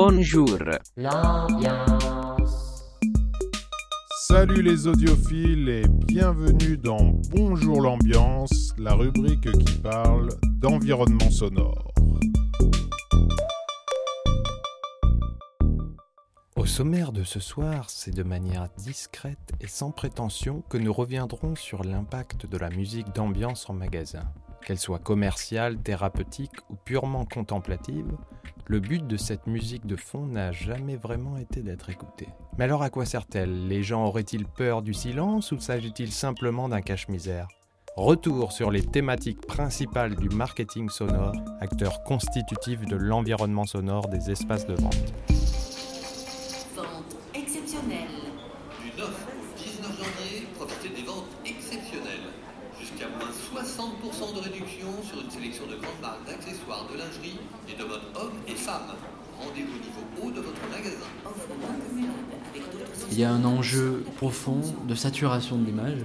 Bonjour. Salut les audiophiles et bienvenue dans Bonjour l'ambiance, la rubrique qui parle d'environnement sonore. Au sommaire de ce soir, c'est de manière discrète et sans prétention que nous reviendrons sur l'impact de la musique d'ambiance en magasin. Qu'elle soit commerciale, thérapeutique ou purement contemplative, le but de cette musique de fond n'a jamais vraiment été d'être écoutée. Mais alors à quoi sert-elle? Les gens auraient-ils peur du silence ou s'agit-il simplement d'un cache-misère? Retour sur les thématiques principales du marketing sonore, acteur constitutif de l'environnement sonore des espaces de vente. Une sélection de grandes marques d'accessoires, de lingerie et de mode hommes et femmes. Rendez-vous au niveau haut de votre magasin. Il y a un enjeu profond de saturation de l'image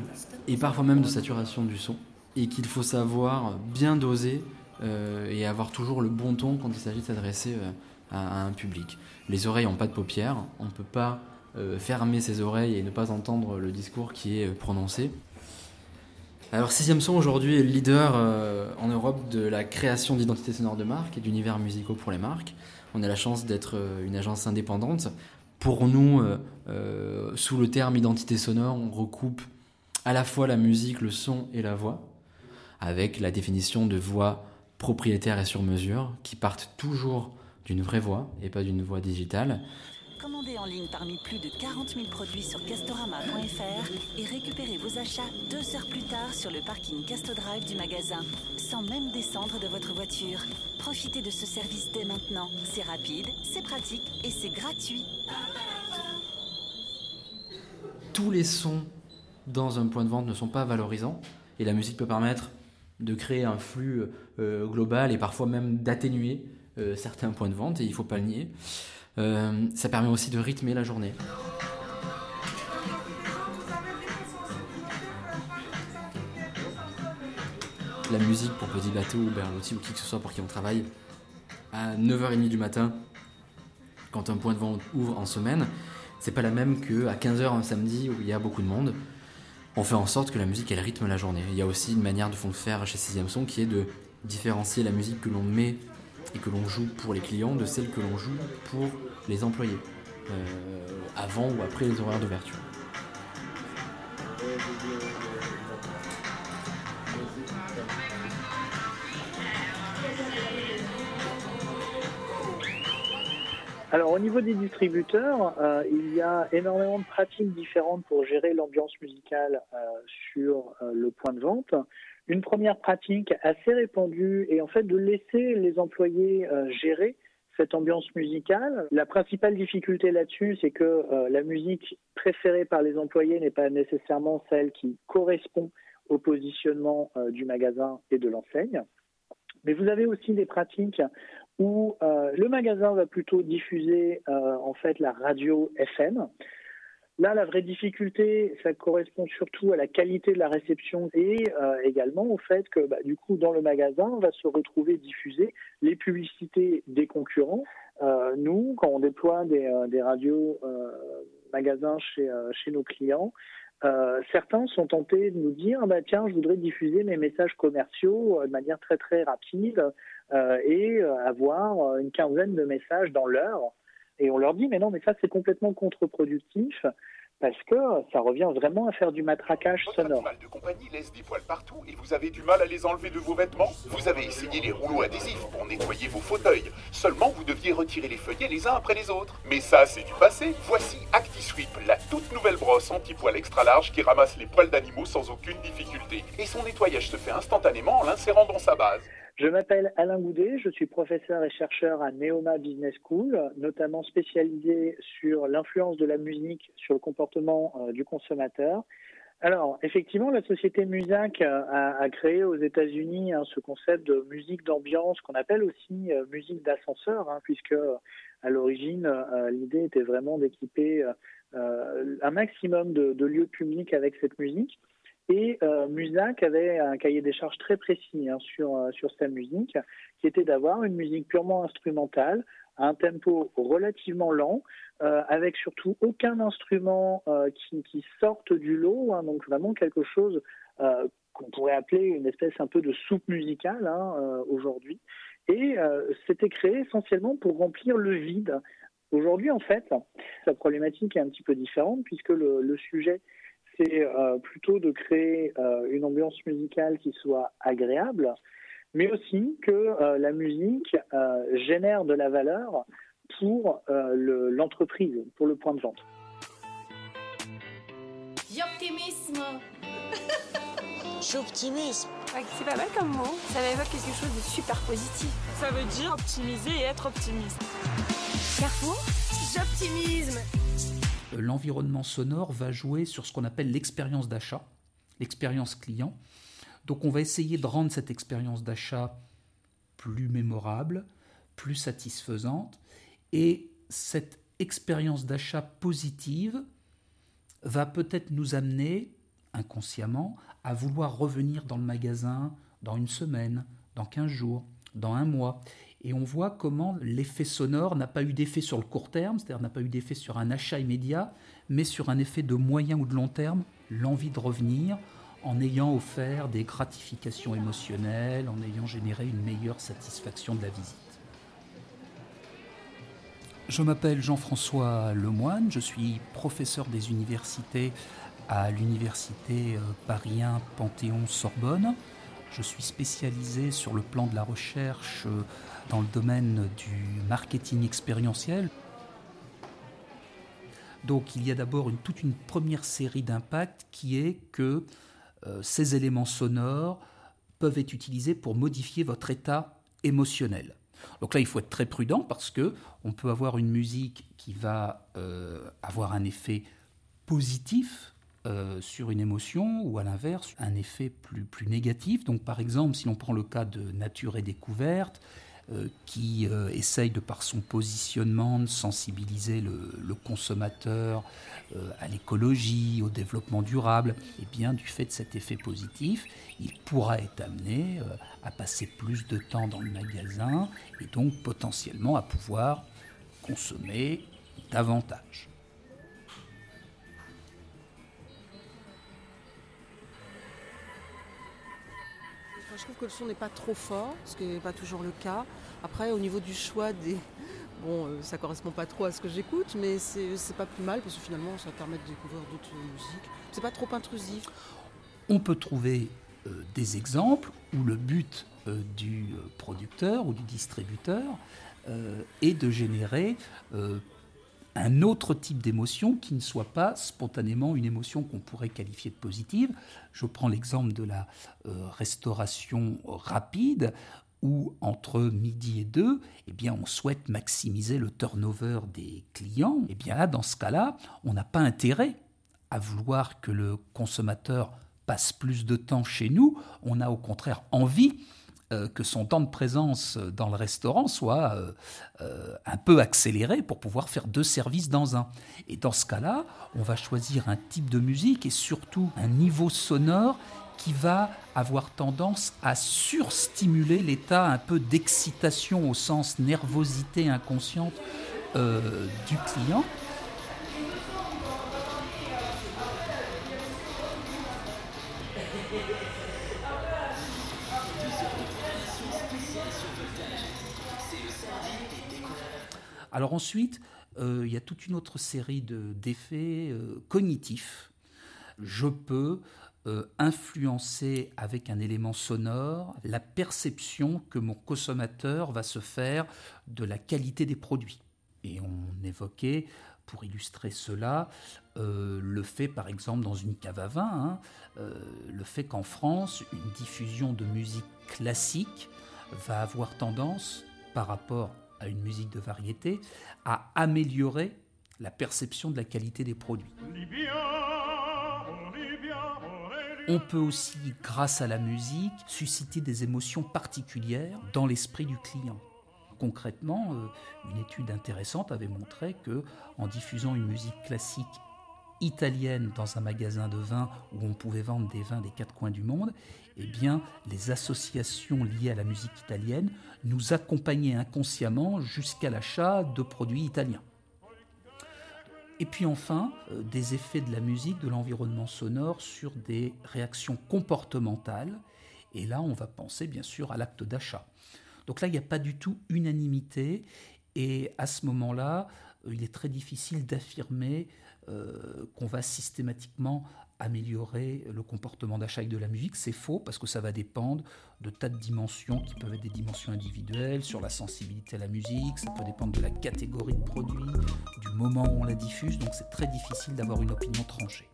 et parfois même de saturation du son et qu'il faut savoir bien doser euh, et avoir toujours le bon ton quand il s'agit de s'adresser euh, à, un public. Les oreilles n'ont pas de paupières, on ne peut pas euh, fermer ses oreilles et ne pas entendre le discours qui est prononcé. Alors Sixième Son aujourd'hui est le leader euh, en Europe de la création d'identités sonores de marques et d'univers musicaux pour les marques. On a la chance d'être euh, une agence indépendante. Pour nous, euh, sous le terme identité sonore, on recoupe à la fois la musique, le son et la voix, avec la définition de voix propriétaire et sur mesure, qui partent toujours d'une vraie voix et pas d'une voix digitale. Commandez en ligne parmi plus de 40 000 produits sur castorama.fr et récupérez vos achats deux heures plus tard sur le parking Castodrive du magasin, sans même descendre de votre voiture. Profitez de ce service dès maintenant. C'est rapide, c'est pratique et c'est gratuit. tous les sons dans un point de vente ne sont pas valorisants et la musique peut permettre de créer un flux euh, global et parfois même d'atténuer euh, certains points de vente et il ne faut pas le nier. Euh, ça permet aussi de rythmer la journée. La musique pour Petit Bateau ou Berlotti ou qui que ce soit pour qui on travaille à 9h30 du matin quand un point de vente ouvre en semaine, c'est pas la même que à 15h un samedi où il y a beaucoup de monde. On fait en sorte que la musique elle rythme la journée. Il y a aussi une manière de faire chez Sixième Son qui est de différencier la musique que l'on met et que l'on joue pour les clients de celle que l'on joue pour les employés, euh, avant ou après les horaires d'ouverture. Alors au niveau des distributeurs, euh, il y a énormément de pratiques différentes pour gérer l'ambiance musicale euh, sur le point de vente. Une première pratique assez répandue est en fait de laisser les employés euh, gérer cette ambiance musicale. La principale difficulté là-dessus, c'est que euh, la musique préférée par les employés n'est pas nécessairement celle qui correspond au positionnement euh, du magasin et de l'enseigne. Mais vous avez aussi des pratiques où le magasin va plutôt diffuser en fait la radio FM. Là, la vraie difficulté, ça correspond surtout à la qualité de la réception et euh, également au fait que, bah, du coup, dans le magasin, on va se retrouver diffuser les publicités des concurrents. Euh, nous, quand on déploie des, euh, des radios magasins chez, nos clients, certains sont tentés de nous dire ah bah tiens je voudrais diffuser mes messages commerciaux de manière très très rapide et avoir une quinzaine de messages dans l'heure et on leur dit mais non mais ça c'est complètement contre-productif parce que ça revient vraiment à faire du matraquage Votre sonore. animal de compagnie laisse des poils partout et vous avez du mal à les enlever de vos vêtements Vous avez essayé les rouleaux adhésifs pour nettoyer vos fauteuils. Seulement, vous deviez retirer les feuillets les uns après les autres. Mais ça, c'est du passé. Voici ActiSweep, la toute nouvelle brosse anti-poil extra large qui ramasse les poils d'animaux sans aucune difficulté. Et son nettoyage se fait instantanément en l'insérant dans sa base. Je m'appelle Alain Goudet, je suis professeur et chercheur à Neoma Business School, notamment spécialisé sur l'influence de la musique sur le comportement euh, du consommateur. Alors, effectivement, la société Musac euh, a, créé aux États-Unis hein, ce concept de musique d'ambiance qu'on appelle aussi euh, musique d'ascenseur, hein, puisque à l'origine, l'idée était vraiment d'équiper un maximum de lieux publics avec cette musique. Et euh, Musac avait un cahier des charges très précis hein, sur, euh, sur sa musique, qui était d'avoir une musique purement instrumentale, à un tempo relativement lent, euh, avec surtout aucun instrument euh, qui, qui, sorte du lot, hein, donc vraiment quelque chose qu'on pourrait appeler une espèce un peu de soupe musicale hein, aujourd'hui. Et c'était créé essentiellement pour remplir le vide. Aujourd'hui, en fait, la problématique est un petit peu différente puisque le sujet c'est plutôt de créer une ambiance musicale qui soit agréable, mais aussi que euh, la musique euh, génère de la valeur pour euh, l'entreprise, pour le point de vente. J'optimisme J'optimisme C'est pas mal comme mot, ça évoque quelque chose de super positif. Ça veut dire optimiser et être optimiste. Carrefour? J'optimisme L'environnement sonore va jouer sur ce qu'on appelle l'expérience d'achat, l'expérience client. Donc on va essayer de rendre cette expérience d'achat plus mémorable, plus satisfaisante, et cette expérience d'achat positive va peut-être nous amener inconsciemment à vouloir revenir dans le magasin dans une semaine, dans 15 jours, dans un mois. Et on voit comment l'effet sonore n'a pas eu d'effet sur le court terme, c'est-à-dire n'a pas eu d'effet sur un achat immédiat, mais sur un effet de moyen ou de long terme, l'envie de revenir, en ayant offert des gratifications émotionnelles, en ayant généré une meilleure satisfaction de la visite. Je m'appelle Jean-François Lemoine, je suis professeur des universités à l'université euh, Paris Panthéon-Sorbonne. Je suis spécialisé sur le plan de la recherche euh, dans le domaine du marketing expérientiel. Donc il y a d'abord toute une première série d'impacts qui est que euh, ces éléments sonores peuvent être utilisés pour modifier votre état émotionnel. Donc là, il faut être très prudent parce que on peut avoir une musique qui va euh, avoir un effet positif euh, sur une émotion ou à l'inverse un effet plus, négatif. Donc par exemple, si l'on prend le cas de Nature et découverte, euh, qui euh, essaye de par son positionnement de sensibiliser le, consommateur à l'écologie, au développement durable, et bien du fait de cet effet positif, il pourra être amené à passer plus de temps dans le magasin et donc potentiellement à pouvoir consommer davantage. Je trouve que le son n'est pas trop fort, ce qui n'est pas toujours le cas. Après, au niveau du choix des. Bon, euh, ça correspond pas trop à ce que j'écoute, mais c'est pas plus mal parce que finalement, ça permet de découvrir d'autres musiques. C'est pas trop intrusif. On peut trouver euh, des exemples où le but euh, du producteur ou du distributeur est de générer un autre type d'émotion qui ne soit pas spontanément une émotion qu'on pourrait qualifier de positive. Je prends l'exemple de la euh, restauration rapide où entre midi et deux, eh bien, on souhaite maximiser le turnover des clients. Eh bien, dans ce cas-là, on n'a pas intérêt à vouloir que le consommateur passe plus de temps chez nous. On a au contraire envie que son temps de présence dans le restaurant soit euh, euh, un peu accéléré pour pouvoir faire deux services dans un. Et dans ce cas-là, on va choisir un type de musique et surtout un niveau sonore qui va avoir tendance à surstimuler l'état un peu d'excitation au sens nervosité inconsciente du client Alors ensuite, euh, il y a toute une autre série d'effets euh, cognitifs. Je peux euh, influencer avec un élément sonore la perception que mon consommateur va se faire de la qualité des produits. Et on évoquait, pour illustrer cela, le fait, par exemple, dans une cave à vin, hein, le fait qu'en France, une diffusion de musique classique va avoir tendance, par rapport à une musique de variété, à améliorer la perception de la qualité des produits. On peut aussi, grâce à la musique, susciter des émotions particulières dans l'esprit du client. Concrètement, euh, une étude intéressante avait montré que, en diffusant une musique classique italienne dans un magasin de vin où on pouvait vendre des vins des quatre coins du monde, eh bien, les associations liées à la musique italienne nous accompagnaient inconsciemment jusqu'à l'achat de produits italiens. Et puis enfin, euh, des effets de la musique, de l'environnement sonore sur des réactions comportementales. Et là, on va penser bien sûr à l'acte d'achat. Donc là, il n'y a pas du tout unanimité. Et à ce moment-là, euh, il est très difficile d'affirmer euh, qu'on va systématiquement améliorer le comportement d'achat de la musique. C'est faux parce que ça va dépendre de tas de dimensions qui peuvent être des dimensions individuelles, sur la sensibilité à la musique, ça peut dépendre de la catégorie de produit, du moment où on la diffuse, donc c'est très difficile d'avoir une opinion tranchée.